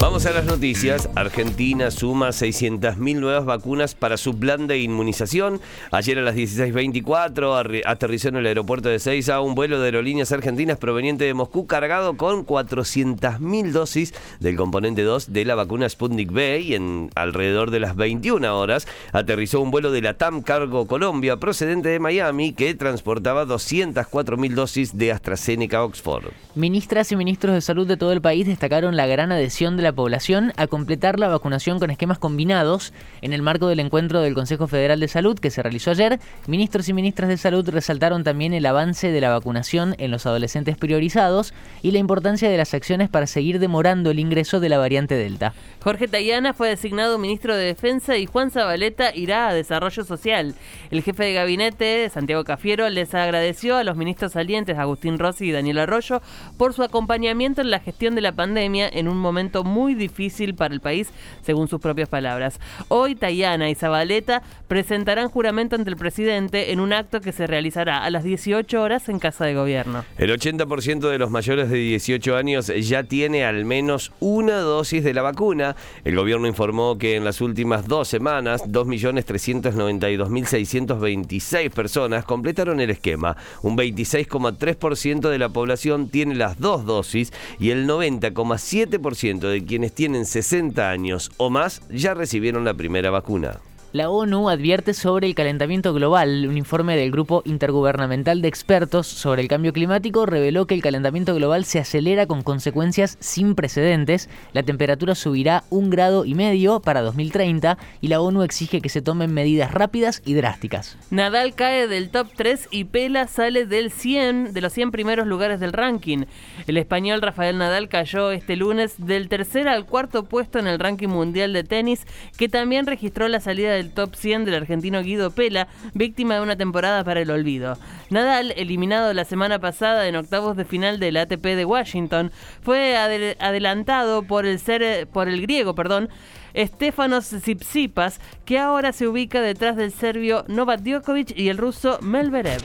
Vamos a las noticias. Argentina suma 600.000 nuevas vacunas para su plan de inmunización. Ayer a las 16.24 aterrizó en el aeropuerto de Seiza un vuelo de aerolíneas argentinas proveniente de Moscú cargado con 400.000 dosis del componente 2 de la vacuna Sputnik V y en alrededor de las 21 horas aterrizó un vuelo de la TAM Cargo Colombia procedente de Miami que transportaba 204.000 dosis de AstraZeneca Oxford. Ministras y ministros de salud de todo el país destacaron la gran adhesión de la población a completar la vacunación con esquemas combinados. En el marco del encuentro del Consejo Federal de Salud que se realizó ayer, ministros y ministras de salud resaltaron también el avance de la vacunación en los adolescentes priorizados y la importancia de las acciones para seguir demorando el ingreso de la variante Delta. Jorge Tayana fue designado ministro de Defensa y Juan Zabaleta irá a Desarrollo Social. El jefe de gabinete, Santiago Cafiero, les agradeció a los ministros salientes Agustín Rossi y Daniel Arroyo por su acompañamiento en la gestión de la pandemia en un momento muy difícil para el país, según sus propias palabras. Hoy Tayana y Zabaleta presentarán juramento ante el presidente en un acto que se realizará a las 18 horas en Casa de Gobierno. El 80% de los mayores de 18 años ya tiene al menos una dosis de la vacuna. El gobierno informó que en las últimas dos semanas, 2.392.626 personas completaron el esquema. Un 26,3% de la población tiene las dos dosis y el 90,7% de quienes tienen 60 años o más ya recibieron la primera vacuna. La ONU advierte sobre el calentamiento global. Un informe del Grupo Intergubernamental de Expertos sobre el Cambio Climático reveló que el calentamiento global se acelera con consecuencias sin precedentes. La temperatura subirá un grado y medio para 2030 y la ONU exige que se tomen medidas rápidas y drásticas. Nadal cae del top 3 y Pela sale del 100 de los 100 primeros lugares del ranking. El español Rafael Nadal cayó este lunes del tercer al cuarto puesto en el ranking mundial de tenis, que también registró la salida de del top 100 del argentino Guido Pela, víctima de una temporada para el olvido. Nadal, eliminado la semana pasada en octavos de final del ATP de Washington, fue adelantado por el, ser, por el griego, perdón, Stefanos Tsitsipas, que ahora se ubica detrás del serbio Novak Djokovic y el ruso Melverev.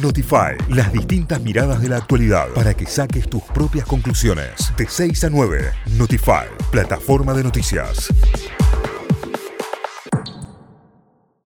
Notify, las distintas miradas de la actualidad para que saques tus propias conclusiones. De 6 a 9, Notify, plataforma de noticias.